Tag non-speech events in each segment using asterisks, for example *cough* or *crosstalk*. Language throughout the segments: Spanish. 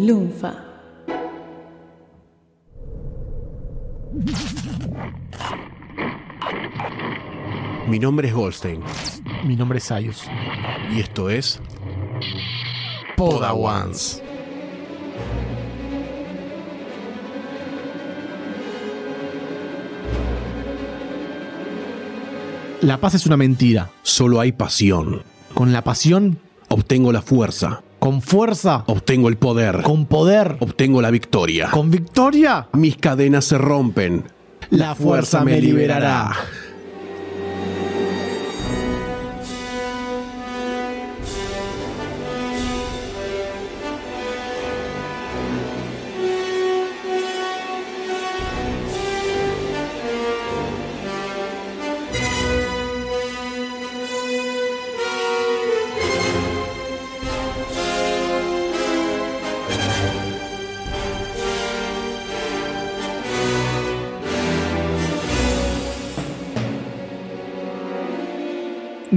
Lunfa. Mi nombre es Goldstein Mi nombre es Sayus. y esto es Podawans. La paz es una mentira. Solo hay pasión. Con la pasión, Obtengo la fuerza. Con fuerza, Obtengo el poder. con poder, Obtengo la victoria. con victoria, Mis cadenas se rompen. la fuerza me liberará.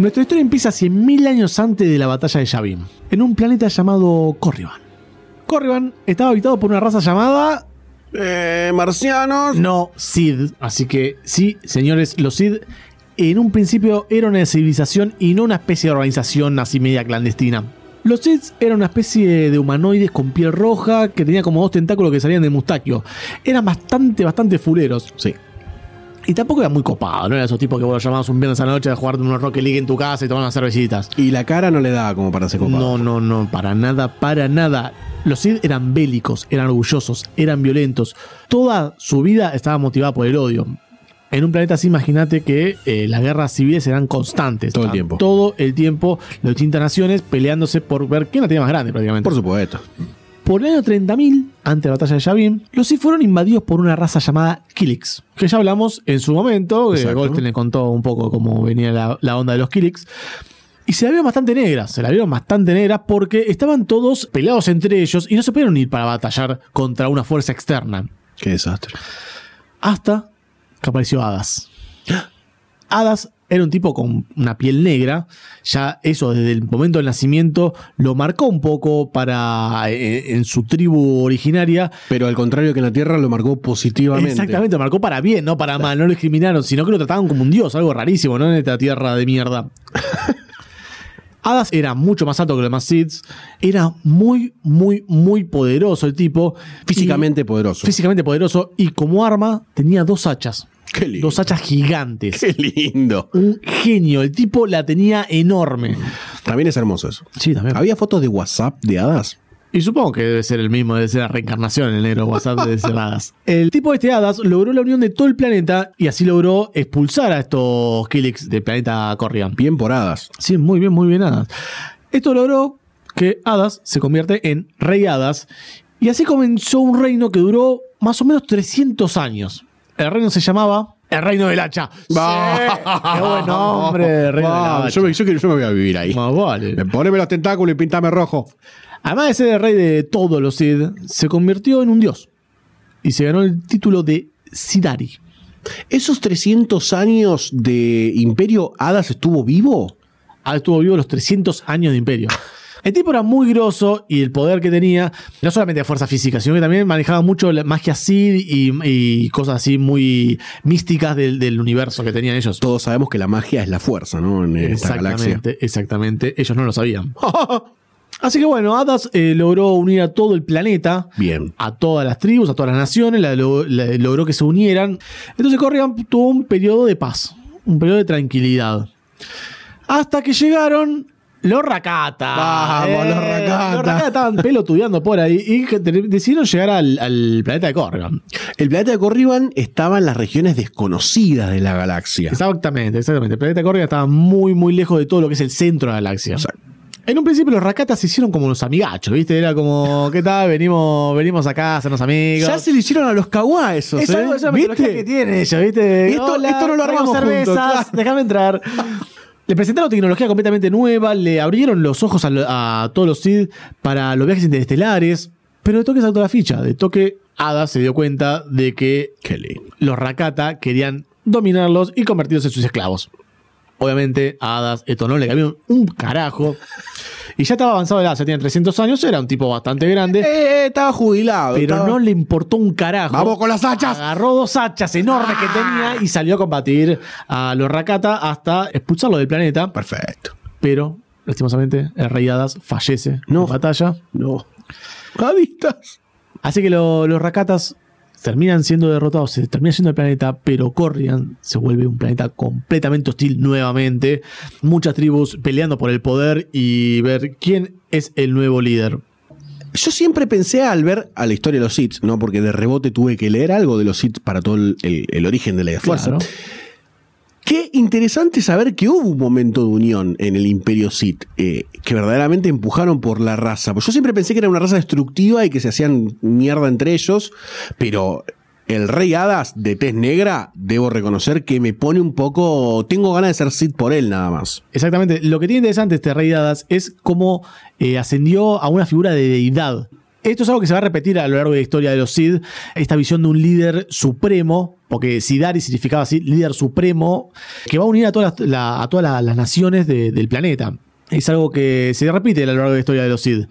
Nuestra historia empieza 100.000 años antes de la batalla de Yavin, en un planeta llamado Corriban. Corriban estaba habitado por una raza llamada Eh, marcianos. no Sid. Así que sí, señores, los Sid en un principio eran una civilización y no una especie de organización así media clandestina. Los Sid eran una especie de humanoides con piel roja que tenía como dos tentáculos que salían de Mustachio. Eran bastante, bastante fuleros. Sí. Y tampoco era muy copado, no era esos tipos que vos los llamabas un viernes a la noche a jugar unos Rocket League en tu casa y tomar unas cervecitas. Y la cara no le da como para ser copado. No, no, no, para nada, para nada. Los Sith eran bélicos, eran orgullosos, eran violentos. Toda su vida estaba motivada por el odio. En un planeta así, imagínate que eh, las guerras civiles eran constantes. Todo el tiempo. Todo el tiempo, las distintas naciones peleándose por ver quién la tenía más grande, prácticamente. Por supuesto. Por el año 30.000, antes de la batalla de Yavin, los Sith fueron invadidos por una raza llamada Kilix, que ya hablamos en su momento, que Exacto. Goldstein le contó un poco cómo venía la, la onda de los Kilix. Y se la vieron bastante negras, se la vieron bastante negras porque estaban todos peleados entre ellos y no se pudieron ir para batallar contra una fuerza externa. Qué desastre. Hasta que apareció Hadas. *gasps* Hadas era un tipo con una piel negra, ya eso desde el momento del nacimiento lo marcó un poco para eh, en su tribu originaria. Pero al contrario que en la Tierra lo marcó positivamente. Exactamente, lo marcó para bien, no para mal, no lo discriminaron, sino que lo trataban como un dios, algo rarísimo, ¿no? En esta tierra de mierda. *laughs* Hadas era mucho más alto que los demás Siths, era muy, muy, muy poderoso el tipo. Físicamente Y- poderoso. Físicamente poderoso, y como arma tenía dos hachas. Qué lindo. Dos hachas gigantes. Qué lindo. Un genio, el tipo la tenía enorme. También es hermoso eso. Sí, también. ¿Había fotos de WhatsApp de hadas? Y supongo que debe ser el mismo, debe ser la reencarnación el negro WhatsApp de Hadas. *laughs* El tipo de este Hadas logró la unión de todo el planeta y así logró expulsar a estos Kilix del planeta Corrigan. Bien por hadas. Sí, muy bien, muy bien Hadas. Esto logró que Hadas se convierte en Rey Hadas y así comenzó un reino que duró más o menos 300 años. El reino se llamaba el Reino del Hacha. Sí, *laughs* ¡Qué buen nombre! el Reino del Va, Hacha. yo, me, yo, quiero- yo me voy a vivir ahí. Más vale. Poneme los tentáculos y pintame rojo. Además de ser el rey de todos los Sid, se convirtió en un dios y se ganó el título de Sidari. ¿Esos 300 años de imperio Hadas estuvo vivo? Ah, estuvo vivo los 300 años de imperio. El tipo era muy grosso y el poder que tenía, no solamente de fuerza física, sino que también manejaba mucho la magia Sid y, y cosas así muy místicas del, del universo que tenían ellos. Todos sabemos que la magia es la fuerza, ¿no? En esta galaxia. Exactamente, exactamente. Ellos no lo sabían. *laughs* Así que bueno, Hadas eh, logró unir a todo el planeta. Bien. a todas las tribus, a todas las naciones, la- lo- la- logró que se unieran. Entonces Corrigan tuvo un periodo de paz, un periodo de tranquilidad. Hasta que llegaron los Rakata. Vamos, los Rakata. Los Rakata estaban pelotudeando por ahí y decidieron llegar al, al planeta de Corrigan. El planeta de Corriban estaba en las regiones desconocidas de la galaxia. Exactamente, exactamente. El planeta de Corrigan estaba muy, muy lejos de todo lo que es el centro de la galaxia. Exacto. En un principio los Rakatas se hicieron como los amigachos, ¿viste? Era como, ¿qué tal? Venimos, venimos acá a hacernos amigos. Ya se le hicieron a los kawa esos, Es ¿eh? algo, una metodología que tiene ella, ¿viste? Esto- esto no lo armamos cervezas, juntos, claro. déjame entrar. Le presentaron tecnología completamente nueva, le abrieron los ojos a, lo- a todos los Sith para los viajes interestelares, pero de toque saltó la ficha, de toque Ada se dio cuenta de que lindo. los Rakata querían dominarlos y convertirlos en sus esclavos. Obviamente, a Hadas esto no le cambió un carajo. Y ya estaba avanzado de edad, ya tenía 300 años, era un tipo bastante grande. Eh, estaba jubilado. Pero estaba- no le importó un carajo. Vamos con las hachas. Agarró dos hachas enormes que tenía y salió a combatir a los Rakata hasta expulsarlo del planeta. Perfecto. Pero, lastimosamente, el rey Hadas fallece No. en batalla. No. Adistas. Así que lo- los Rakatas terminan siendo derrotados, se termina siendo el planeta, pero Corrigan se vuelve un planeta completamente hostil nuevamente. Muchas tribus peleando por el poder y ver quién es el nuevo líder. Yo siempre pensé al ver a la historia de los Sith, ¿no? Porque de rebote tuve que leer algo de los Sith para todo el, el- el origen de la fuerza. Claro. Qué interesante saber que hubo un momento de unión en el Imperio Sith, eh, que verdaderamente empujaron por la raza. Pues yo siempre pensé que era una raza destructiva y que se hacían mierda entre ellos, pero el Rey Hadas de tez negra, debo reconocer que me pone un poco. Tengo ganas de ser Sith por él nada más. Exactamente. Lo que tiene interesante este rey hadas es cómo eh, ascendió a una figura de deidad. Esto es algo que se va a repetir a lo largo de la historia de los Sith, esta visión de un líder supremo, porque Sidari significaba así, líder supremo, que va a unir a todas las, la- a todas las, las naciones de- del planeta. Es algo que se repite a lo largo de la historia de los Sith.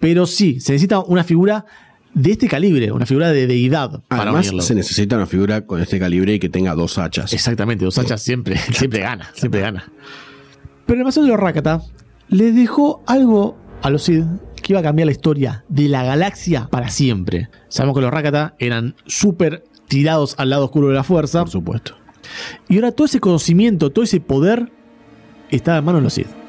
Pero sí, se necesita una figura de este calibre, una figura de deidad para Además, unirlo. se necesita una figura con este calibre y que tenga dos hachas. Exactamente, dos hachas siempre, *laughs* siempre gana, siempre gana. Pero la invasión de los Rakata le dejó algo a los Sith que iba a cambiar la historia de la galaxia para siempre. Sabemos que los Rakata eran súper tirados al lado oscuro de la fuerza. Por supuesto. Y ahora todo ese conocimiento, todo ese poder estaba en manos de los Sith.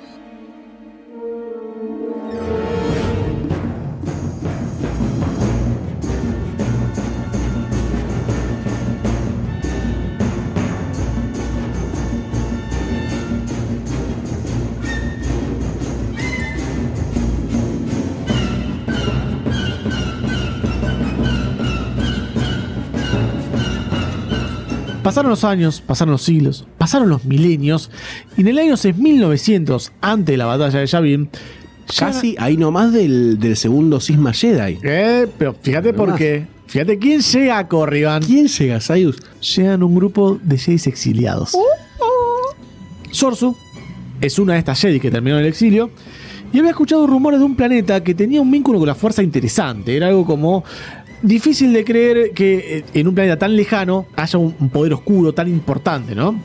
Pasaron los años, pasaron los siglos, pasaron los milenios, y en el año 6900, antes de la batalla de Yavin, ya- Casi ahí nomás del, del segundo Sisma Jedi. Eh, pero fíjate por qué. Fíjate quién llega a Corriban. ¿Quién llega, Sayus? Llegan un grupo de Jedis exiliados. Sorsu es una de estas Jedi que terminó en el exilio y había escuchado rumores de un planeta que tenía un vínculo con la fuerza interesante. Era algo como difícil de creer que eh, en un planeta tan lejano haya un un poder oscuro tan importante, ¿no?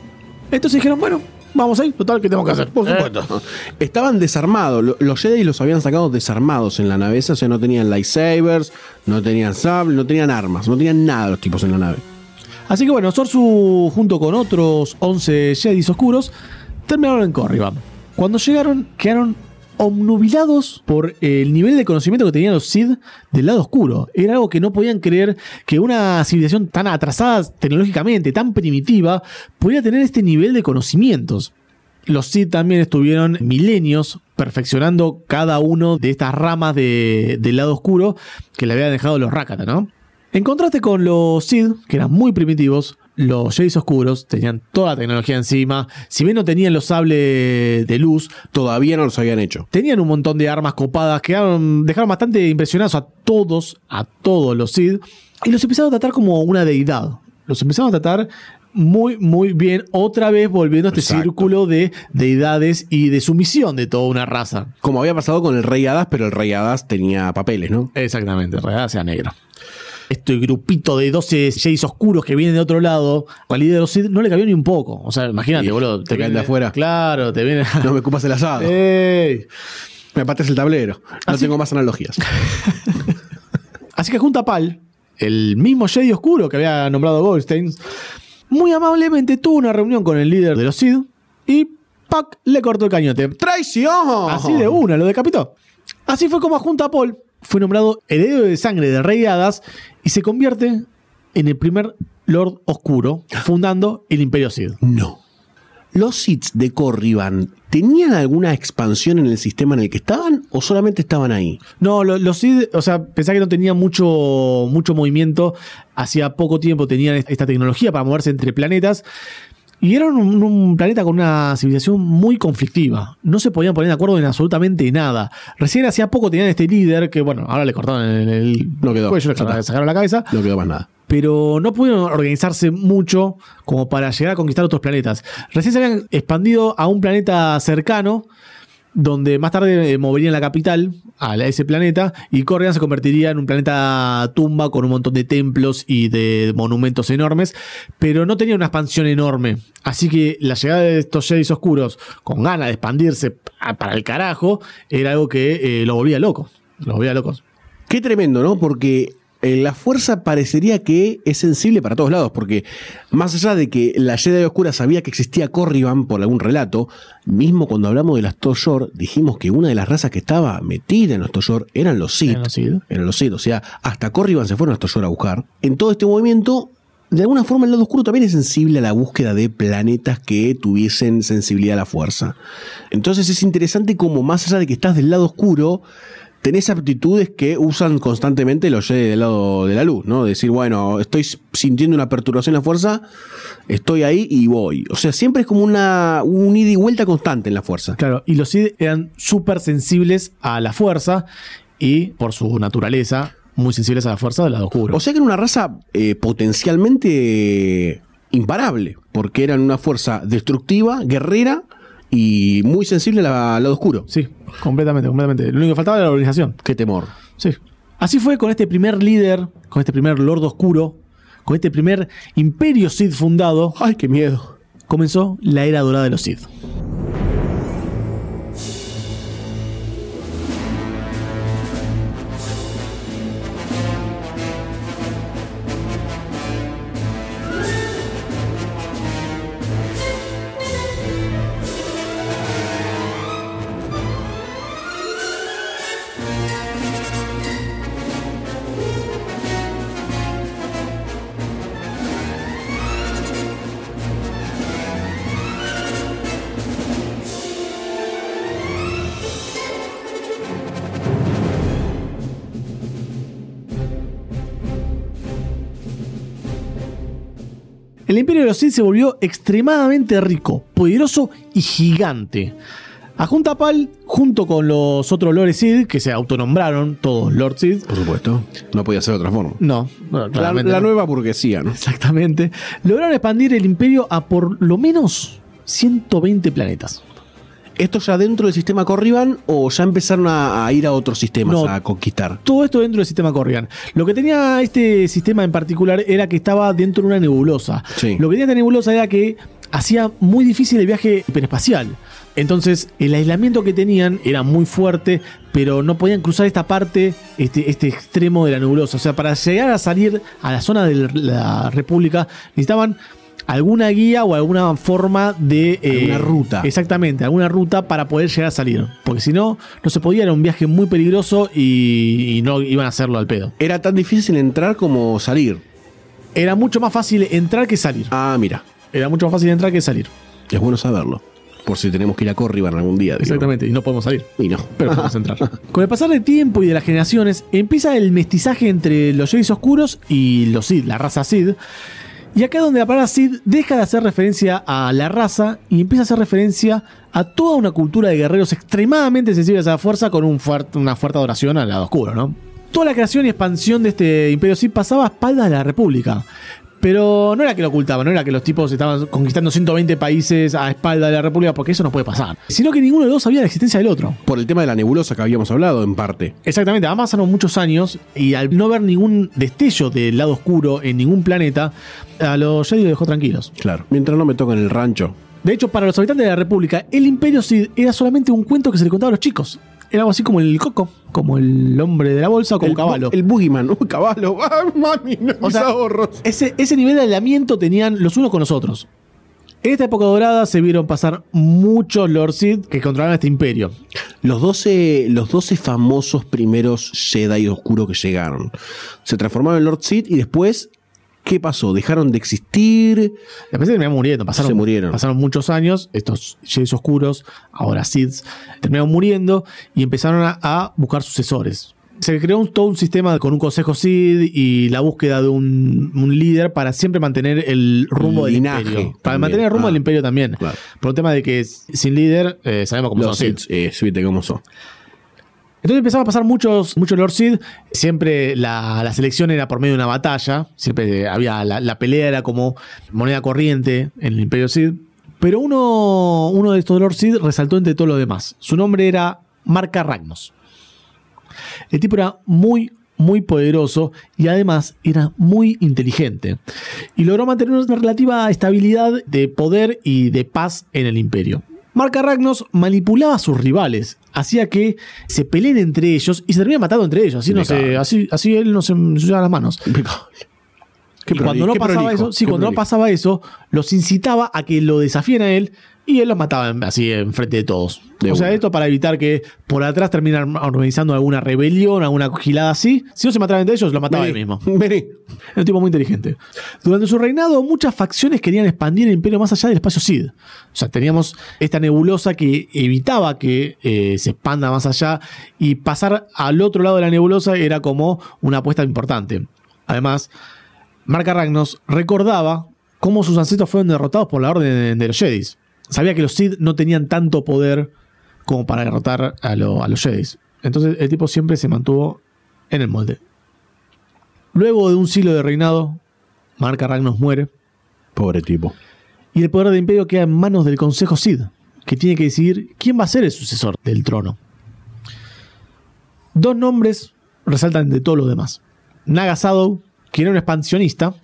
Entonces dijeron, bueno, vamos ahí, total, ¿qué tenemos que hacer? Por supuesto. Estaban desarmados. Lo- Los Jedi los habían sacado desarmados en la nave esa. O sea, no tenían lightsabers, no tenían sable, no tenían armas, no tenían nada los tipos en la nave. Así que bueno, Sorsu junto con otros 11 Jedis oscuros terminaron en Corriban. Cuando llegaron quedaron obnubilados por el nivel de conocimiento que tenían los Sith del lado oscuro. Era algo que no podían creer que una civilización tan atrasada tecnológicamente, tan primitiva, podía tener este nivel de conocimientos. Los Sith también estuvieron milenios perfeccionando cada uno de estas ramas de- del lado oscuro que le habían dejado los Rakata, ¿no? En contraste con los Sith, que eran muy primitivos, los Jedis oscuros tenían toda la tecnología encima. Si bien no tenían los sables de luz, Todavía no los habían hecho. tenían un montón de armas copadas, quedaron, dejaron bastante impresionados a todos, a todos los Sith, y los empezaron a tratar como una deidad. Los empezaron a tratar muy, muy bien, otra vez volviendo a este Exacto. círculo de deidades y de sumisión de toda una raza. Como había pasado con el Rey Hadas, pero el Rey Hadas tenía papeles, ¿no? Exactamente, en realidad sea negro. Este grupito de 12 Jays oscuros que vienen de otro lado, al líder de los Sith no le cabió ni un poco. O sea, imagínate, Y boludo. te caen de afuera. Claro, te viene. No me ocupas el asado. ¡Ey! Me pates el tablero. No Así- tengo más analogías. *laughs* Así que junta Pal, el mismo Jedi oscuro que había nombrado Goldstein, muy amablemente tuvo una reunión con el líder de los Sith y Pac le cortó el cañote. ¡Traición! Así de una, lo decapitó. Así fue como Junta Paul fue nombrado heredero de sangre del rey de Hadas y se convierte en el primer Lord Oscuro, fundando el Imperio Sith. No. ¿Los Sith de Corriban tenían alguna expansión en el sistema en el que estaban o solamente estaban ahí? No, lo- los Sith, o sea, pensá que no tenían mucho, mucho movimiento. Hacía poco tiempo tenían est- esta tecnología para moverse entre planetas. Y eran un, un planeta con una civilización muy conflictiva. No se podían poner de acuerdo en absolutamente nada. Recién hacía poco tenían este líder que, bueno, ahora le cortaron el, el No quedó. cuello, le sacaron la cabeza. No quedó más nada. pero no pudieron organizarse mucho como para llegar a conquistar otros planetas. Recién se habían expandido a un planeta cercano, donde más tarde eh, moverían la capital a ese planeta y Corrigan se convertiría en un planeta tumba con un montón de templos y de monumentos enormes, pero no tenía una expansión enorme. Así que la llegada de estos Jedi oscuros con ganas de expandirse para el carajo era algo que eh, lo volvía loco. Lo volvía locos. Qué tremendo, ¿no? Porque eh, la fuerza parecería que es sensible para todos lados, porque más allá de que la Jedi Oscura sabía que existía Corriban por algún relato, mismo cuando hablamos de las Toyor, dijimos que una de las razas que estaba metida en los Toyor eran los Sith. Eran los Sith. Eran los Sith, o sea, hasta Corriban se fueron a Toyor a buscar. En todo este movimiento, de alguna forma el lado oscuro también es sensible a la búsqueda de planetas que tuviesen sensibilidad a la fuerza. Entonces es interesante como más allá de que estás del lado oscuro, tenés aptitudes que usan constantemente los Jedi del lado de la luz, ¿no? Decir, bueno, estoy sintiendo una perturbación en la fuerza, estoy ahí y voy. O sea, siempre es como una, un ida y vuelta constante en la fuerza. Claro, y los Sith eran súper sensibles a la fuerza y, por su naturaleza, muy sensibles a la fuerza del lado oscuro. O sea que era una raza eh, potencialmente imparable, porque eran una fuerza destructiva, guerrera y muy sensible al lado oscuro. Sí, completamente, completamente. Lo único que faltaba era la organización. Qué temor. Sí. Así fue con este primer líder, con este primer Lord Oscuro, con este primer imperio Sith fundado. ¡Ay, qué miedo! Comenzó la era dorada de los Sith. El imperio de los Sith se volvió extremadamente rico, poderoso y gigante. A Juntapal, junto con los otros Lord Sith, que se autonombraron todos Lord Sith. Por supuesto. No podía ser de otra forma. No, no, La, claramente la no. nueva burguesía, ¿no? Exactamente. Lograron expandir el imperio a por lo menos 120 planetas. ¿Esto ya dentro del sistema Corriban o ya empezaron a, a ir a otros sistemas No. a conquistar? Todo esto dentro del sistema Corrigan. Lo que tenía este sistema en particular era que estaba dentro de una nebulosa. Sí. Lo que tenía esta nebulosa era que hacía muy difícil el viaje hiperespacial. Entonces, el aislamiento que tenían era muy fuerte, pero no podían cruzar esta parte, este, este extremo de la nebulosa. O sea, para llegar a salir a la zona de la República, necesitaban alguna guía o alguna forma de... eh, Alguna ruta. Exactamente, alguna ruta para poder llegar a salir. Porque si no, no se podía, era un viaje muy peligroso y, y no iban a hacerlo al pedo. Era tan difícil entrar como salir. Era mucho más fácil entrar que salir. Ah, mira. Era mucho más fácil entrar que salir. Es bueno saberlo. Por si tenemos que ir a Corriban algún día. Exactamente, y no podemos salir. Y no. Pero *laughs* podemos entrar. Con el pasar del tiempo y de las generaciones, empieza el mestizaje entre los Jedi oscuros y los Sith, la raza Sith. Y acá es donde la palabra Sith deja de hacer referencia a la raza y empieza a hacer referencia a toda una cultura de guerreros extremadamente sensibles a la fuerza con una fuerte adoración al lado oscuro, ¿no? Toda la creación y expansión de este imperio Sith pasaba a espaldas de la República. Pero no era que lo ocultaban, no era que los tipos estaban conquistando 120 países a espalda de la República, porque eso no puede pasar. Sino que ninguno de los dos sabía la existencia del otro. Por el tema de la nebulosa que habíamos hablado, en parte. Exactamente, además pasaron muchos años y al no ver ningún destello del lado oscuro en ningún planeta, a los Jedi los dejó tranquilos. Claro. Mientras no me toquen el rancho. De hecho, para los habitantes de la República, el Imperio Sith era solamente un cuento que se le contaba a los chicos. Era algo así como el coco, como el hombre de la bolsa o como el, un caballo. El boogeyman. Uy, *laughs* caballo. *laughs* Ah, mami, no, O mis sea, ahorros. Ese, ese nivel de aislamiento tenían los unos con los otros. En esta época dorada se vieron pasar muchos Lord Sith que controlaban este imperio. Los 12, los 12 famosos primeros Jedi oscuros que llegaron. Se transformaron en Lord Sith y después, ¿qué pasó? ¿Dejaron de existir? Después se terminaron muriendo. Pasaron, Se murieron. Pasaron muchos años. Estos Jedi oscuros, ahora Sith, terminaron muriendo y empezaron a, a buscar sucesores. Se creó un- todo un sistema con un consejo Sith y la búsqueda de un, un líder para siempre mantener el rumbo del imperio. Para mantener el rumbo Ah, del imperio también. claro. Por un tema de que sin líder eh, sabemos cómo Los son Sith. eh, cómo son. Entonces empezaron a pasar muchos, muchos Lord Sid. Siempre la, la selección era por medio de una batalla. Siempre había la, pelea, era como moneda corriente en el Imperio Sid. Pero uno, uno de estos Lord Sid resaltó entre todos los demás. Su nombre era Marca Ragnos. El tipo era muy, muy poderoso y además era muy inteligente. Y logró mantener una relativa estabilidad de poder y de paz en el imperio. Marca Ragnos manipulaba a sus rivales, hacía que se peleen entre ellos y se terminaban matando entre ellos. Así, no se, así, así él no se ensuciaba las manos. Y cuando no pasaba prolijo, eso, sí, cuando no pasaba eso, los incitaba a que lo desafíen a él y él los mataba así en frente de todos. De o sea, una. esto para evitar que por atrás terminan organizando alguna rebelión, alguna gilada así. Si no se mataban entre ellos, lo mataba él mismo. vení. Era un tipo muy inteligente. Durante su reinado, muchas facciones querían expandir el imperio más allá del espacio Sid. O sea, teníamos esta nebulosa que evitaba que eh, se expanda más allá y pasar al otro lado de la nebulosa era como una apuesta importante. Además, Marca Ragnos recordaba cómo sus ancestros fueron derrotados por la orden de los Jedis. Sabía que los Sid no tenían tanto poder como para derrotar a, lo- a los Jedis. Entonces el tipo siempre se mantuvo en el molde. Luego de un siglo de reinado, Marca Ragnos muere Pobre tipo. y el poder del imperio queda en manos del Consejo Sid, que tiene que decidir quién va a ser el sucesor del trono. Dos nombres resaltan de todos los demás. Naga Sadow, que era un expansionista,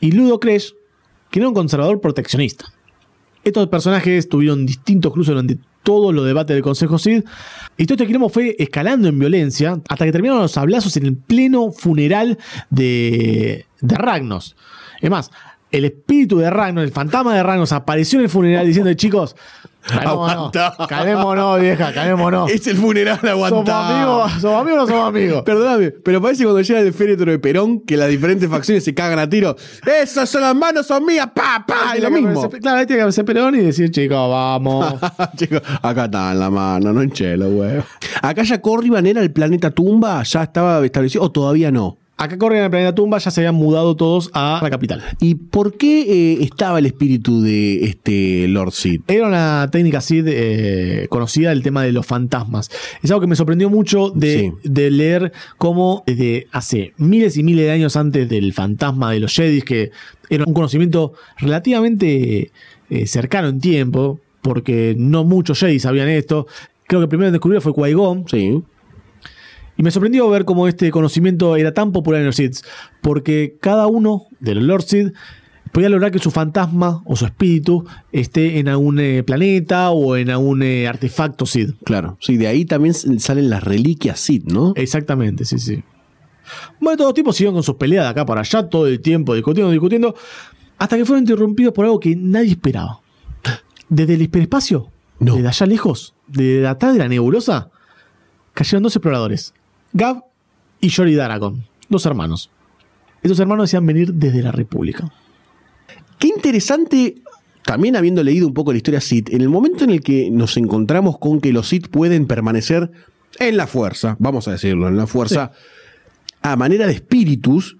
y Ludo Kresh, que era un conservador proteccionista. Estos personajes tuvieron distintos cruces durante todos los debates del Consejo Sid, y todo este quilombo fue escalando en violencia hasta que terminaron los hablazos en el pleno funeral de, de Ragnos. Es más, el espíritu de Ragnos, el fantasma de Ragnos, apareció en el funeral diciendo, chicos, calmémonos, calmémonos, vieja, calmémonos. Es el funeral ¿Somos aguantado. amigos? ¿Somos amigos o no somos amigos? Perdóname, pero parece cuando llega el féretro de Perón que las diferentes facciones se cagan a tiro. Esas son las manos, son mías, pa, pa, y lo mismo. Claro, ahí tiene que aparecer Perón y decir, chicos, vamos. *laughs* Chicos, acá está en la mano, no hinchelo, güey. Acá ya Corriban era el planeta tumba, ya estaba establecido, o todavía no. Acá corren en el planeta Tumba, ya se habían mudado todos a la capital. ¿Y por qué eh, estaba el espíritu de este Lord Sid? Era una técnica de, eh, conocida el tema de los fantasmas. Es algo que me sorprendió mucho de, Sí. de leer cómo desde hace miles y miles de años antes del fantasma de los Jedis, que era un conocimiento relativamente eh, cercano en tiempo, porque no muchos Jedis sabían esto. Creo que el primero en descubrirlo fue Qui-Gon, Sí. Y me sorprendió ver cómo este conocimiento era tan popular en los Sith, porque cada uno de los Lord Sith podía lograr que su fantasma o su espíritu esté en algún eh, planeta o en algún eh, artefacto Sith. Claro, sí, de ahí también salen las reliquias Sid, ¿no? Exactamente, sí, sí. Bueno, todos los tipos siguieron con sus peleas de acá para allá todo el tiempo, discutiendo, discutiendo, hasta que fueron interrumpidos por algo que nadie esperaba. Desde el hiperespacio, No. desde allá lejos, de atrás de la nebulosa, cayeron dos exploradores, Gab y Yori Daragon, dos hermanos. Estos hermanos decían venir desde la República. Qué interesante, también habiendo leído un poco la historia Sith, en el momento en el que nos encontramos con que los Sith pueden permanecer en la fuerza, vamos a decirlo, en la fuerza, a manera de espíritus,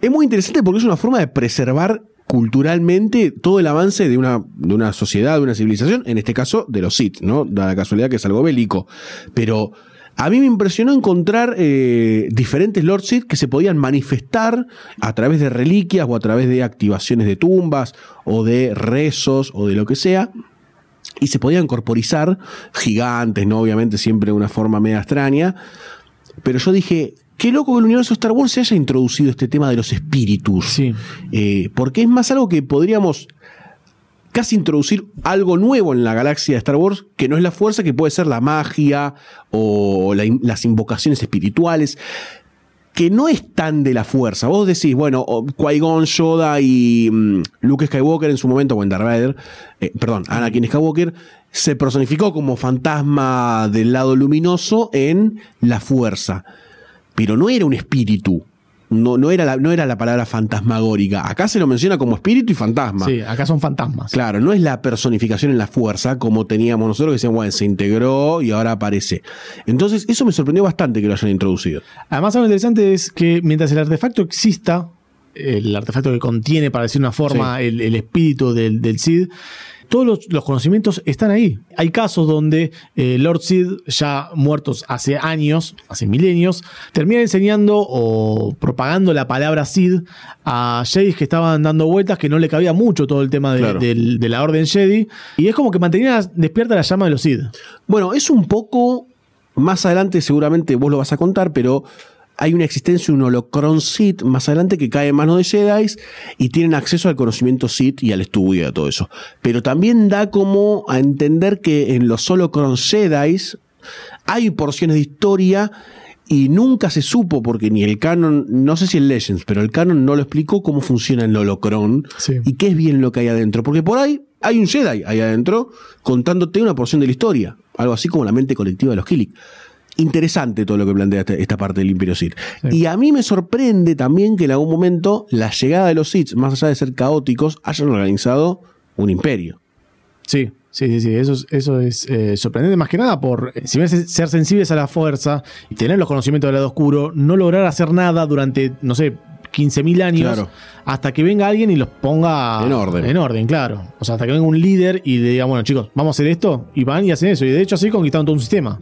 es muy interesante porque es una forma de preservar culturalmente todo el avance de una, de una sociedad, de una civilización, en este caso de los Sith, ¿no? Da la casualidad que es algo bélico. Pero a mí me impresionó encontrar eh, diferentes Lord Sith que se podían manifestar a través de reliquias o a través de activaciones de tumbas o de rezos o de lo que sea. Y se podían corporizar gigantes, ¿no? Obviamente siempre de una forma media extraña. Pero yo dije, qué loco que el universo Star Wars se haya introducido este tema de los espíritus. Sí. Eh, porque es más algo que podríamos casi introducir algo nuevo en la galaxia de Star Wars, que no es la fuerza, que puede ser la magia o las invocaciones espirituales, que no es tan de la fuerza. Vos decís, bueno, Qui-Gon, Yoda y mm, Luke Skywalker en su momento, o en Darth Vader, eh, perdón, Anakin Skywalker, se personificó como fantasma del lado luminoso en la fuerza. Pero no era un espíritu. No, no, era la, no era la palabra fantasmagórica. Acá se lo menciona como espíritu y fantasma. Sí, acá son fantasmas. Claro, no es la personificación en la fuerza como teníamos nosotros que decían, bueno, se integró y ahora aparece. Entonces, eso me sorprendió bastante que lo hayan introducido. Además, algo interesante es que mientras el artefacto exista, el artefacto que contiene, para decir una forma, el, el espíritu del, del Cid, todos los, los conocimientos están ahí. Hay casos donde eh, Lord Sid, ya muertos hace años, hace milenios, termina enseñando o propagando la palabra Sid a Jedi que estaban dando vueltas, que no le cabía mucho todo el tema de, Claro. de la Orden Jedi. Y es como que mantenía despierta la llama de los Sid. Bueno, es un poco. Más adelante, seguramente vos lo vas a contar, pero hay una existencia, un holocron Sith más adelante que cae en manos de Jedi y tienen acceso al conocimiento Sith y al estudio y a todo eso. Pero también da como a entender que en los holocron Jedi hay porciones de historia y nunca se supo, porque ni el canon, no sé si el Legends, pero el canon no lo explicó cómo funciona el holocron Sí. y qué es bien lo que hay adentro. Porque por ahí hay un Jedi ahí adentro contándote una porción de la historia. Algo así como la mente colectiva de los Killik. Interesante todo lo que plantea esta, parte del Imperio Sith. Sí. Y a mí me sorprende también que en algún momento la llegada de los Sith, más allá de ser caóticos, hayan organizado un imperio. Sí, sí, sí, sí. Eso es, eso es eh, sorprendente más que nada por, eh, si bien ser sensibles a la fuerza y tener los conocimientos del lado oscuro, no lograr hacer nada durante, no sé, 15.000 años Claro. hasta que venga alguien y los ponga En orden. En orden, claro. O sea, hasta que venga un líder y le diga, bueno, chicos, vamos a hacer esto y van y hacen eso. Y de hecho así conquistaron todo un sistema.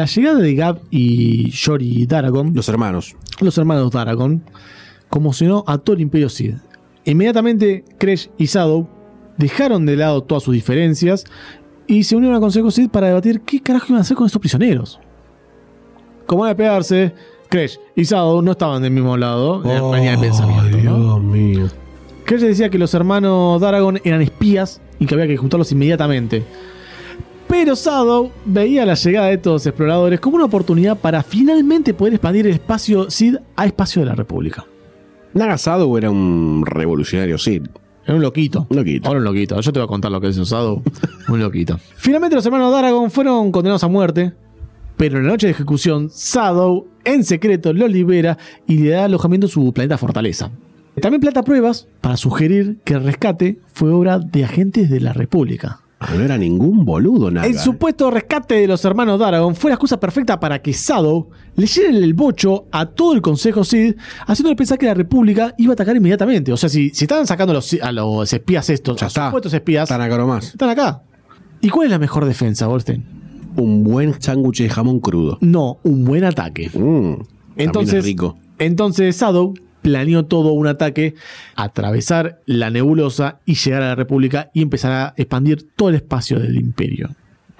La llegada de Gab y Yori Daragon Los hermanos. los hermanos Daragon conmocionó a todo el Imperio Sith. Inmediatamente, Kresh y Shadow dejaron de lado todas sus diferencias y se unieron al Consejo Sith para debatir qué carajo iban a hacer con estos prisioneros. Como era de pegarse, Kresh y Shadow no estaban del mismo lado en la línea de pensamiento. ¿no? Dios mío. Kresh decía que los hermanos Daragon eran espías y que había que juntarlos inmediatamente. Pero Shadow veía la llegada de estos exploradores como una oportunidad para finalmente poder expandir el espacio Sith a espacio de la República. Nagasado era un revolucionario Sith. Era un loquito. Un loquito. Ahora un loquito. Yo te voy a contar lo que es un Shadow. un loquito. *laughs* Finalmente los hermanos Daragon fueron condenados a muerte. Pero en la noche de ejecución, Shadow en secreto los libera y le da alojamiento a su planeta Fortaleza. También planta pruebas para sugerir que el rescate fue obra de agentes de la República. No era ningún boludo, nada. El supuesto rescate de los hermanos Daragon fue la excusa perfecta para que Shadow le llene el bocho a todo el Consejo Sith, haciéndole pensar que la República iba a atacar inmediatamente. O sea, si, si estaban sacando a los, a los espías estos, Ya a está. supuestos espías, Tan acá nomás. están acá. ¿Y cuál es la mejor defensa, Goldstein? Un buen sándwich de jamón crudo. No, un buen ataque. Mm, Entonces, es rico. entonces Shadow planeó todo un ataque, atravesar la nebulosa y llegar a la República y empezar a expandir todo el espacio del imperio.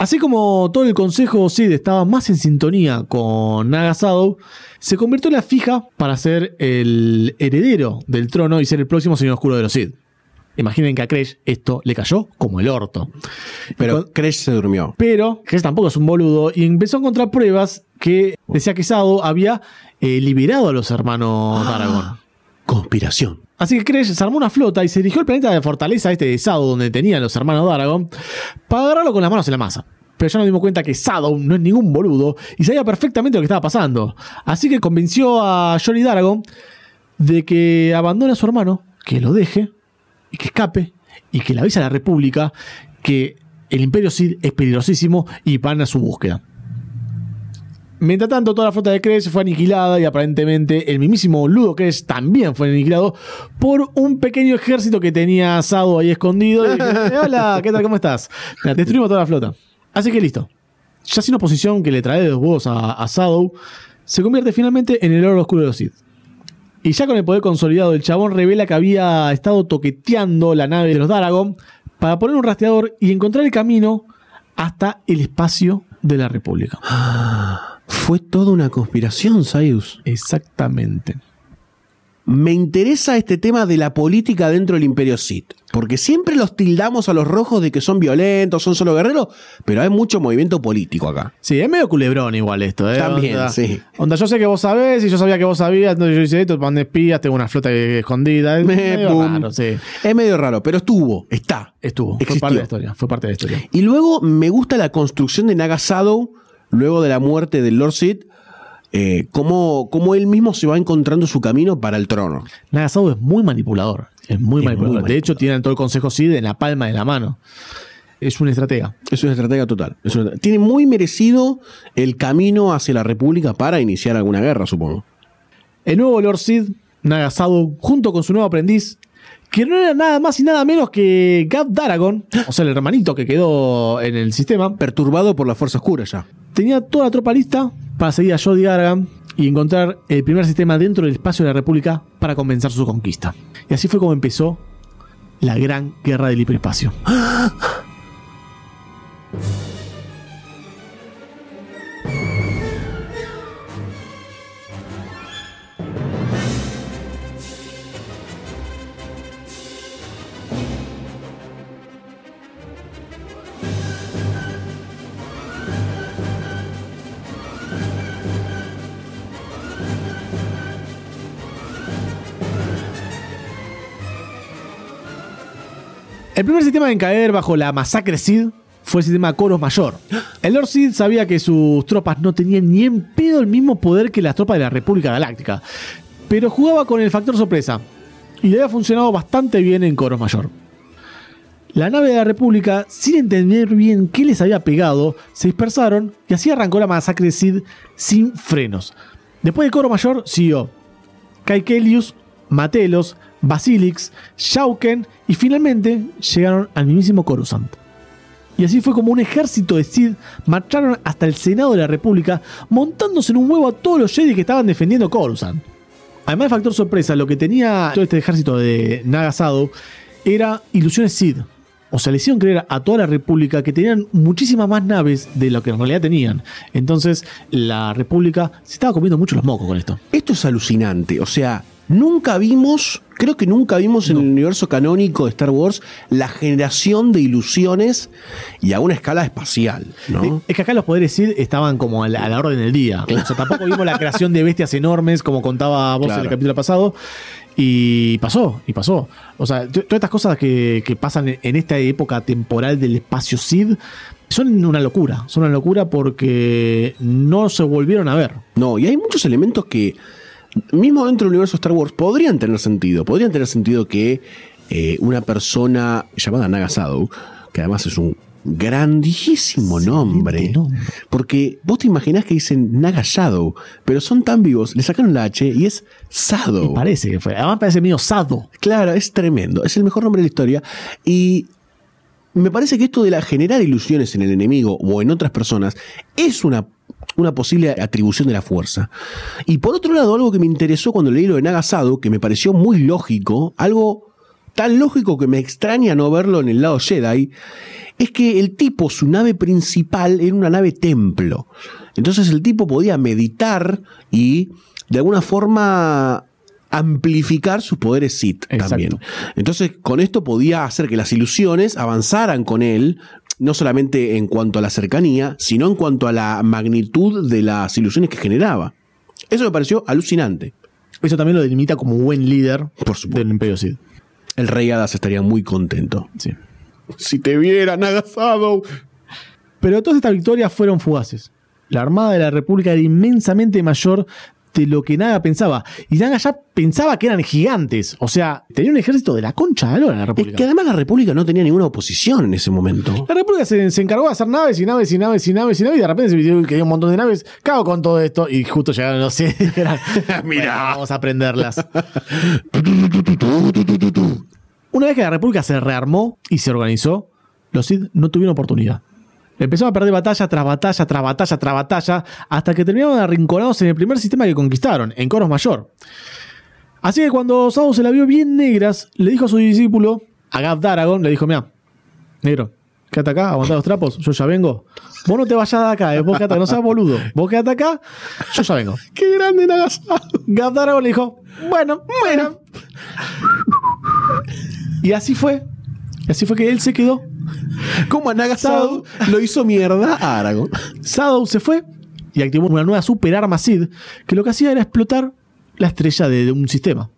Así como todo el consejo Sith estaba más en sintonía con Naga Shadow, se convirtió en la fija para ser el heredero del trono y ser el próximo señor oscuro de los Sith. Imaginen que a Kresh esto le cayó como el orto. Pero Crash se durmió. pero Kresh tampoco es un boludo y empezó a encontrar pruebas que decía que Shadow había eh, liberado a los hermanos Daragon. Conspiración. Así que Kresh se armó una flota y se dirigió al planeta de Fortaleza este de Shadow donde tenían los hermanos Daragon para agarrarlo con las manos en la masa. Pero ya nos dimos cuenta que Shadow no es ningún boludo y sabía perfectamente lo que estaba pasando. Así que convenció a Jory Daragon de que abandone a su hermano, que lo deje y que escape y que le avise a la República que el Imperio Sith es peligrosísimo y van a su búsqueda. Mientras tanto, toda la flota de Kresh fue aniquilada y aparentemente el mismísimo Ludo Kresh también fue aniquilado por un pequeño ejército que tenía Sado ahí escondido. Y "Eh, hola, ¿qué tal? ¿Cómo estás? Destruimos toda la flota. Así que listo. Ya sin oposición que le trae de los huevos a, a Shadow, se convierte finalmente en el oro oscuro de los Sith. Y ya con el poder consolidado, el chabón revela que había estado toqueteando la nave de los Daragon para poner un rastreador y encontrar el camino hasta el espacio de la República. *gasps* *gasps* Fue toda una conspiración, Sayus. Exactamente. Me interesa este tema de la política dentro del Imperio Sith. Porque siempre los tildamos a los rojos de que son violentos, son solo guerreros, pero hay mucho movimiento político acá. Sí, es medio culebrón igual esto, ¿eh? También, onda, sí. Onda, yo sé que vos sabés y yo sabía que vos sabías, entonces yo hice esto, pan de espías, tengo una flota escondida. Es Me- medio pum. raro, sí. Es medio raro, pero estuvo, está. Estuvo, fue parte de la historia, fue parte de la historia. Y luego me gusta la construcción de Naga Shadow, luego de la muerte del Lord Sid, eh, cómo, cómo él mismo se va encontrando su camino para el trono. Nagasado es muy manipulador, es muy Es manipulador. muy De hecho, tiene todo el consejo Sid en la palma de la mano. Es un estratega. Es una estrategia total. Es una- tiene muy merecido el camino hacia la República para iniciar alguna guerra, supongo. El nuevo Lord Sid, Nagasado, junto con su nuevo aprendiz, que no era nada más y nada menos que Gab Daragon, o sea, el hermanito que quedó en el sistema, Perturbado por la fuerza oscura ya. tenía toda la tropa lista para seguir a Jody Daragon y encontrar el primer sistema dentro del espacio de la República para comenzar su conquista. Y así fue como empezó la gran guerra del hiperespacio. El primer sistema en caer bajo la masacre Sid fue el sistema Coros Mayor. El Lord Sid sabía que sus tropas no tenían ni en pedo el mismo poder que las tropas de la República Galáctica, pero jugaba con el factor sorpresa y le había funcionado bastante bien en Coros Mayor. La nave de la República, sin entender bien qué les había pegado, se dispersaron y así arrancó la masacre Sid sin frenos. Después de Coro Mayor siguió Kaikelius, Matelos, Basilix, Shauken y finalmente llegaron al mismísimo Coruscant. Y así fue como un ejército de Sith marcharon hasta el Senado de la República montándose en un huevo a todos los Jedi que estaban defendiendo Coruscant. Además de factor sorpresa, lo que tenía todo este ejército de Nagasado era ilusiones Sith. O sea, le hicieron creer a toda la República que tenían muchísimas más naves de lo que en realidad tenían. Entonces, la República se estaba comiendo mucho los mocos con esto. Esto es alucinante. O sea, nunca vimos, creo que nunca vimos en el universo canónico de Star Wars la generación de ilusiones y a una escala espacial, ¿no? Es que acá los poderes Sith estaban como a la, a la orden del día. O sea, tampoco vimos la creación de bestias enormes, como contaba vos en el capítulo pasado. Y pasó, y pasó. O sea, todas estas cosas que, que pasan en, en esta época temporal del espacio Sid son una locura. Son una locura porque no se volvieron a ver. No, y hay muchos elementos que, mismo dentro del universo Star Wars, podrían tener sentido. Podrían tener sentido que eh, una persona llamada Naga Shadow, que además es un grandísimo nombre, nombre. porque vos te imaginás que dicen Naga Shadow, pero son tan vivos, le sacaron la H y es Shadow. Y parece que fue. Además parece medio sado. Claro, es tremendo. Es el mejor nombre de la historia. Y me parece que esto de la generar ilusiones en el enemigo o en otras personas es una, una posible atribución de la fuerza. Y por otro lado, algo que me interesó cuando leí lo de Nagasado, que me pareció muy lógico, algo tan lógico que me extraña no verlo en el lado Jedi, es que el tipo, su nave principal, era una nave templo. Entonces el tipo podía meditar y de alguna forma amplificar sus poderes Sith Exacto. también. Entonces con esto podía hacer que las ilusiones avanzaran con él, no solamente en cuanto a la cercanía, sino en cuanto a la magnitud de las ilusiones que generaba. Eso me pareció alucinante. Eso también lo delimita como buen líder Por supuesto. del Imperio Sid. El rey Hadas estaría muy contento. Sí. Si te viera, Nagasado. Pero todas estas victorias fueron fugaces. La Armada de la República era inmensamente mayor de lo que Naga pensaba. Y Naga ya pensaba que eran gigantes. O sea, tenía un ejército de la concha de la la Es República. que además la República no tenía ninguna oposición en ese momento. La República se, se encargó de hacer naves y naves y naves y naves y naves y de repente se vio que había un montón de naves. Cago con todo esto y justo llegaron los Mirá. "Bueno, vamos a aprenderlas. Una vez que la República se rearmó y se organizó, los Sith no tuvieron oportunidad. Empezaron a perder batalla tras batalla, tras batalla, tras batalla, hasta que terminaron arrinconados en el primer sistema que conquistaron, en Coros Mayor. Así que cuando Sado se la vio bien negras, le dijo a su discípulo, a Gab Daragon, le dijo, mira, negro, quédate acá, aguantá los trapos, yo ya vengo. Vos no te vayas de acá, eh, vos quédate acá, no seas boludo. Vos quédate acá, yo ya vengo. *laughs* ¡Qué grande Nagasado! Daragon le dijo, bueno, bueno. *laughs* Y así fue Y así fue que él se quedó. Como a Nagasado lo hizo mierda a Aragorn. Se fue y activó una nueva super arma Sid que lo que hacía era explotar la estrella de, de un sistema.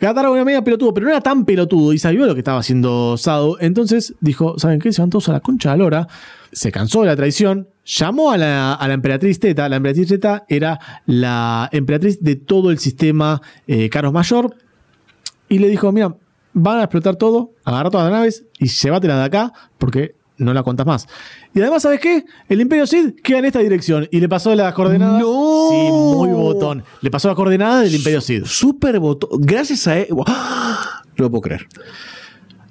Gataro era media pelotudo, pero no era tan pelotudo y sabía lo que estaba haciendo Shadow. Entonces dijo: ¿Saben qué? Se van todos a la concha de la lora. Se cansó de la traición. Llamó a la, a la emperatriz Teta. La emperatriz Teta era la emperatriz de todo el sistema eh, Caros Mayor. Y le dijo: Mira, van a explotar todo, agarra todas las naves y llévatela de acá porque no la contas más. Y además, ¿sabes qué? El Imperio Sid queda en esta dirección y le pasó las coordenadas. ¡No! Sí, muy botón. Le pasó las coordenadas del Imperio Sid. Súper botón. Gracias a él. ¡Ah! No lo puedo creer.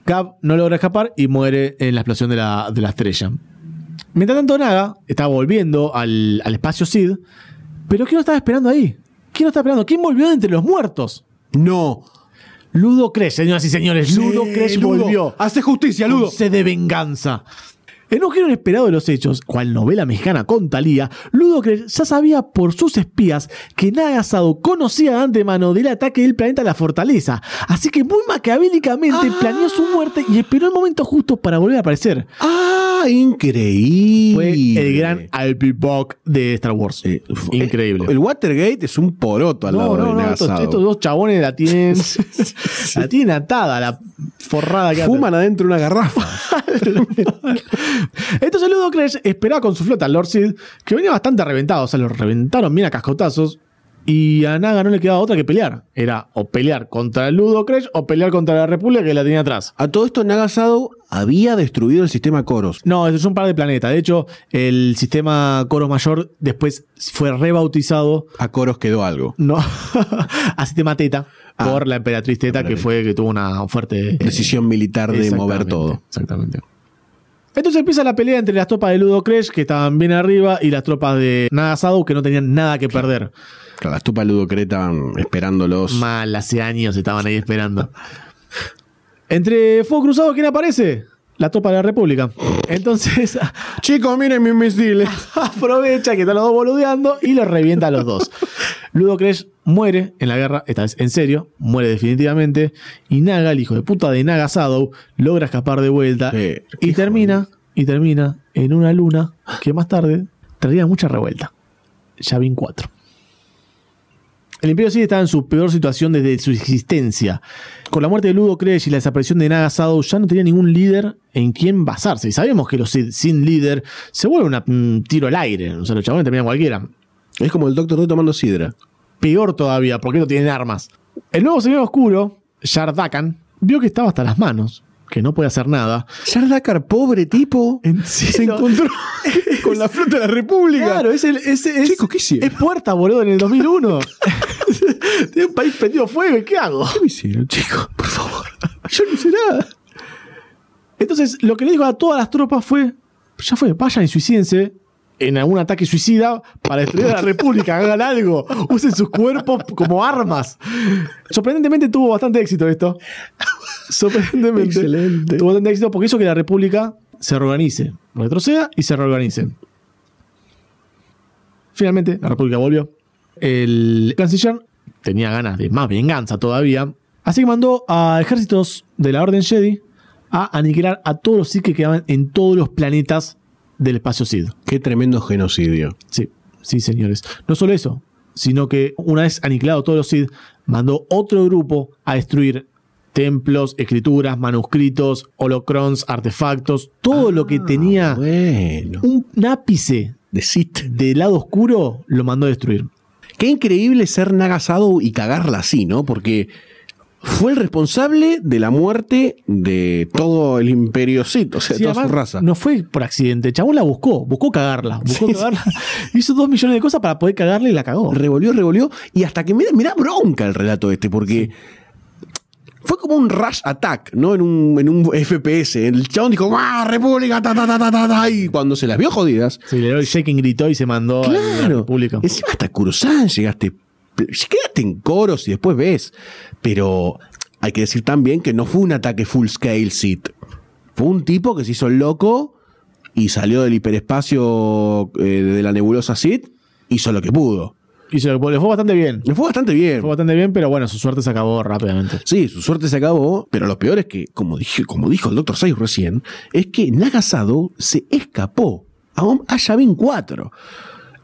Cap no logra escapar y muere en la explosión de la, de la estrella. Mientras tanto, Naga estaba volviendo al, al espacio Sid. Pero ¿quién lo estaba esperando ahí? ¿Quién lo estaba esperando? ¿Quién volvió de entre los muertos? No. Ludo Crash, señoras y señores. Ludo Crash Ludo. volvió. Hace justicia, Ludo. sed de venganza. En un giro inesperado de los hechos, cual novela mexicana con Talía, Ludocres ya sabía por sus espías que Nagasado conocía de antemano del ataque del planeta a la fortaleza, así que muy maquiavélicamente Ah. planeó su muerte y esperó el momento justo para volver a aparecer. Ah, increíble. Fue el gran Alpibock de Star Wars. Eh, Increíble. El Watergate es un poroto al No, lado no, de no, estos, estos dos chabones la tienen, *laughs* la tienen atada, la forrada que. Fuman adentro de una garrafa. *laughs* Entonces Ludo Crash esperaba con su flota al Lord Sid, que venía bastante reventado, o sea, lo reventaron bien a cascotazos. Y a Naga no le quedaba otra que pelear. Era o pelear contra el Ludo Crash o pelear contra la República que la tenía atrás. A todo esto, Nagasado había destruido el sistema Coros. No, es un par de planetas. De hecho, el sistema Coro Mayor después fue rebautizado A Coros quedó algo. no, *laughs* a sistema Teta Ah. por la emperatriz Teta, que fue que tuvo una fuerte Decisión militar de mover todo. Exactamente. Entonces empieza la pelea entre las tropas de Ludo Crash, que estaban bien arriba, y las tropas de Nagasado, que no tenían nada que perder. Claro, las tupas Ludocret estaban esperándolos. Mal, hace años estaban ahí esperando. *laughs* Entre Fuego Cruzado, ¿quién aparece? La tropa de la República. *laughs* Entonces *laughs* Chicos, miren mis misiles. aprovecha que están los dos boludeando y los revienta a los dos. Ludo Crash muere en la guerra, esta vez en serio, muere definitivamente. Y Naga, el hijo de puta de Naga logra escapar de vuelta. Eh, y qué termina, y termina en una luna que más tarde traería mucha revuelta. Yavin 4. El Imperio Sith estaba en su peor situación desde su existencia. Con la muerte de Ludo Crash y la desaparición de Naga Shadow ya no tenía ningún líder en quien basarse. Y sabemos que los Sith sin líder se vuelve una- un tiro al aire. O sea, los chabones terminan cualquiera. Es como el Doctor D tomando sidra. Peor todavía, porque no tienen armas. El nuevo señor oscuro, Yardakan, vio que estaba hasta las manos, que no puede hacer nada. Sardakar, pobre tipo, En se encontró *laughs* con la flota de la República. Claro, es el. Es, es- Chicos, ¿qué hicieron? Es puerta, boludo, en el 2001. *laughs* *laughs* Tiene un país prendido fuego, ¿y ¿qué hago? ¿Qué me hicieron, chicos? Por favor. *laughs* Yo no hice nada. Entonces, lo que le dijo a todas las tropas fue: ya fue, vayan y suicídense en algún ataque suicida para destruir a la República, hagan algo, usen sus cuerpos como armas. Sorprendentemente tuvo bastante éxito esto. Sorprendentemente. Excelente. Tuvo bastante éxito porque hizo que la República se reorganice, retroceda y se reorganice. Finalmente, la República volvió. El canciller tenía ganas de más venganza todavía, así que mandó a ejércitos de la Orden Jedi a aniquilar a todos los Sith que quedaban en todos los planetas del espacio Sith. Qué tremendo genocidio. Sí, sí, señores. No solo eso, sino que una vez aniquilado todos los Sith, mandó otro grupo a destruir templos, escrituras, manuscritos, holocrons, artefactos, todo lo que tenía Bueno. un ápice De Sith. de lado oscuro, lo mandó a destruir. Qué increíble ser Nagasado y cagarla así, ¿no? Porque fue el responsable de la muerte de todo el imperio Sith, o sea, Sí, toda su raza. No fue por accidente, el chabón la buscó, buscó cagarla, buscó cagarla. *laughs* Hizo dos millones de cosas para poder cagarla y la cagó. Revolvió, revolvió, y hasta que me, me da bronca el relato este, porque fue como un rush attack, ¿no? En un, en un FPS. El chabón dijo, ¡ah, República! Ta, ta, ta, ta, ta, ta", y cuando se las vio jodidas, Sí, le dio el shaking gritó y se mandó a la Claro. República. Encima hasta Coruscant llegaste. Quédate en coros y después ves. Pero hay que decir también que no fue un ataque full scale Sith. Fue un tipo que se hizo el loco y salió del hiperespacio eh, de la nebulosa Sith. Hizo lo que pudo. Que pudo. le fue bastante bien. Le fue bastante bien. Fue bastante bien, pero bueno, su suerte se acabó rápidamente. Sí, su suerte se acabó, pero lo peor es que, como, dije, como dijo el Dr. Sayus recién, es que Nagasado se escapó a, a Yavin 4.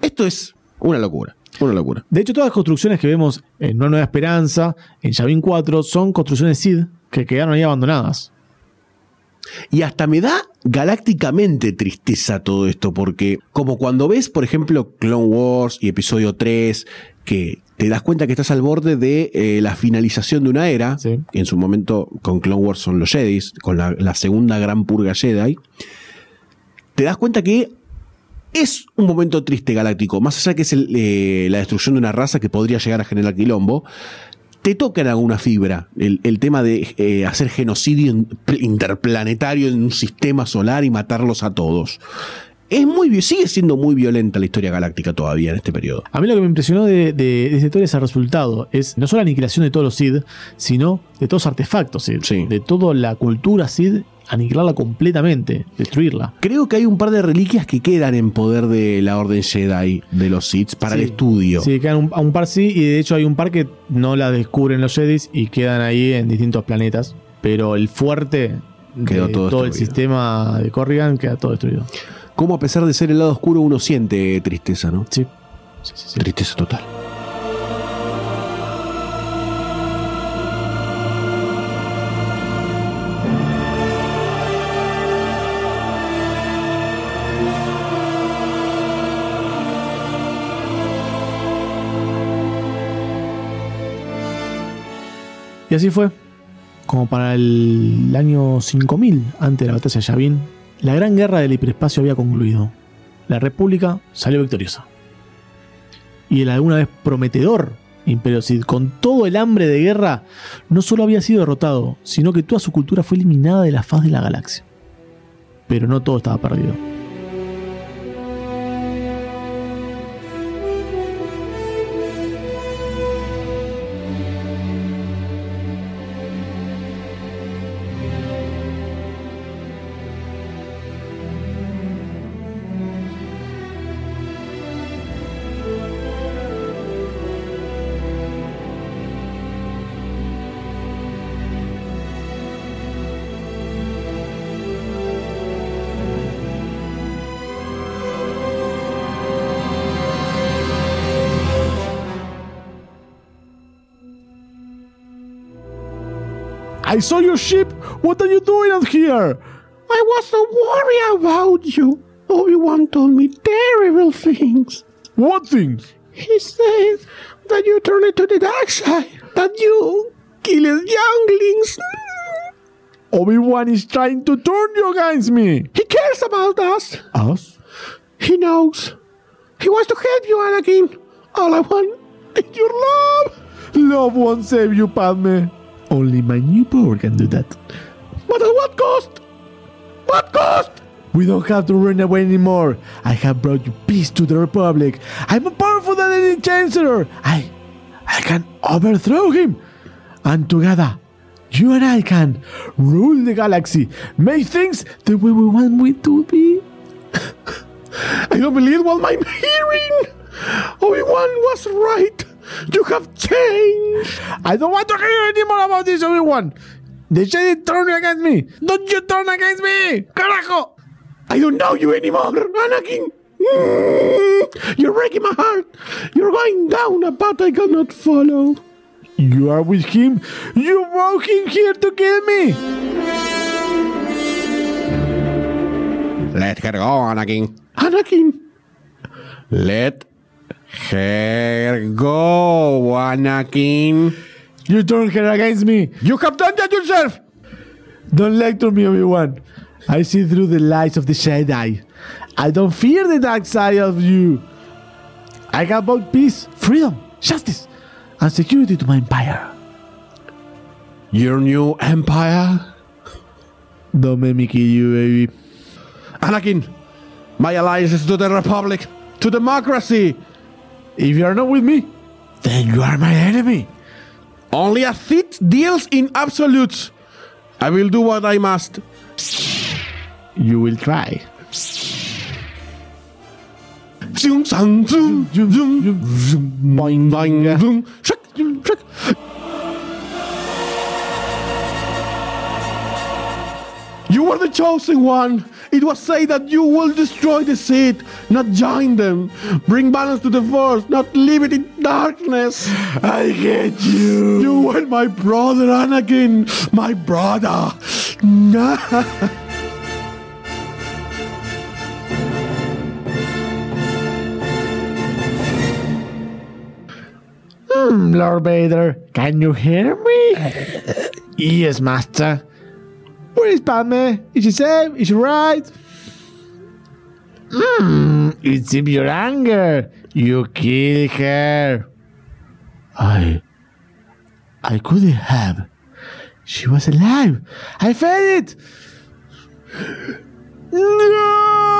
Esto es una locura, una locura. De hecho, todas las construcciones que vemos en Una Nueva Esperanza, en Yavin 4, son construcciones SID que quedaron ahí abandonadas. Y hasta me da galácticamente tristeza todo esto, porque como cuando ves, por ejemplo, Clone Wars y episodio 3, que te das cuenta que estás al borde de eh, la finalización de una era, Sí. en su momento con Clone Wars son los Jedis, con la, la segunda gran purga Jedi, te das cuenta que es un momento triste galáctico, más allá que es el, eh, la destrucción de una raza que podría llegar a generar quilombo, te toca en alguna fibra el, el tema de eh, hacer genocidio in- interplanetario en un sistema solar y matarlos a todos. Es muy, sigue siendo muy violenta la historia galáctica todavía en este periodo. A mí lo que me impresionó de, de, de esta historia es el resultado. Es no solo la aniquilación de todos los SID, sino de todos los artefactos SID. Sí. De toda la cultura SID, aniquilarla completamente, destruirla. Creo que hay un par de reliquias que quedan en poder de la Orden Jedi de los Sith para Sí. el estudio. Sí, quedan un, a un par sí, y de hecho hay un par que no la descubren los Jedis y quedan ahí en distintos planetas. Pero el fuerte Quedó de todo todo el sistema de Corrigan queda todo destruido. Cómo a pesar de ser el lado oscuro uno siente tristeza, ¿no? Sí. Sí, sí, sí. Tristeza total. Y así fue. Como para el año 5000, antes de la batalla de Yavin, la gran guerra del hiperespacio había concluido. La República salió victoriosa. Y el alguna vez prometedor Imperio Sith, con todo el hambre de guerra, no solo había sido derrotado, sino que toda su cultura fue eliminada de la faz de la galaxia. Pero no todo estaba perdido. I saw your ship. What are you doing out here? I was so worried about you. Obi-Wan told me terrible things. What things? He said that you turned to the dark side, that you killed younglings. Obi-Wan is trying to turn you against me. He cares about us. Us? He knows. He wants to help you, Anakin. All I want is your love. Love won't save you, Padme. Only my new power can do that. But at what cost? What cost? We don't have to run away anymore. I have brought you peace to the Republic. I'm powerful than any Chancellor. I, I can overthrow him. And together, you and I can rule the galaxy, make things the way we want it to be. *laughs* I don't believe what I'm hearing. Obi-Wan was right. You have changed. I don't want to hear any more about this, Obi-Wan. The Jedi turn against me. Don't you turn against me. Carajo. I don't know you anymore, Anakin. Mm, you're breaking my heart. You're going down a path I cannot follow. You are with him. You brought him here to kill me. Let her go, Anakin. Anakin. Let her go, Anakin. You turn her against me. You have done that yourself. Don't lecture me, Obi-Wan. I see through the lies of the Jedi. I don't fear the dark side of you. I have brought peace, freedom, justice, and security to my empire. Your new empire? Don't make me kill you, baby. Anakin, my alliance is to the Republic, to democracy. If you are not with me, then you are my enemy. Only a Sith deals in absolutes. I will do what I must. You will try. zoom, zoom, zoom, zoom, zoom, Boing. boing, zoom, shak, shak. You were the chosen one. It was said that you will destroy the seed, not join them. Bring balance to the force, not leave it in darkness. I hate you. You were my brother, Anakin. My brother. Hmm, Lord Vader, can you hear me? yes, Master. Where is Padme? Is she safe? Is she right? Hmm, it's in your anger. You killed her. I. I couldn't have. She was alive. I felt it. No!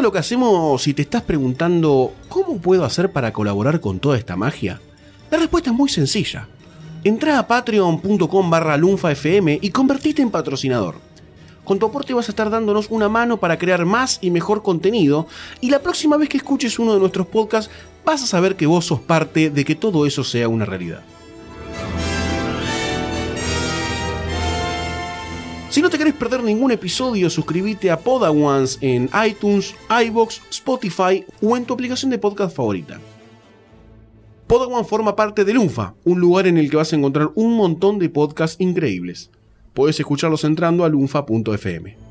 ¿Te gusta lo que hacemos si te estás preguntando cómo puedo hacer para colaborar con toda esta magia? La respuesta es muy sencilla. Entra a patreon.com barra lunfafm y convertite en patrocinador. Con tu aporte vas a estar dándonos una mano para crear más y mejor contenido y la próxima vez que escuches uno de nuestros podcasts vas a saber que vos sos parte de que todo eso sea una realidad. Si no te querés perder ningún episodio, suscríbete a Podawans en iTunes, iBox, Spotify o en tu aplicación de podcast favorita. Podawan forma parte de Lunfa, un lugar en el que vas a encontrar un montón de podcasts increíbles. Puedes escucharlos entrando a lunfa.fm.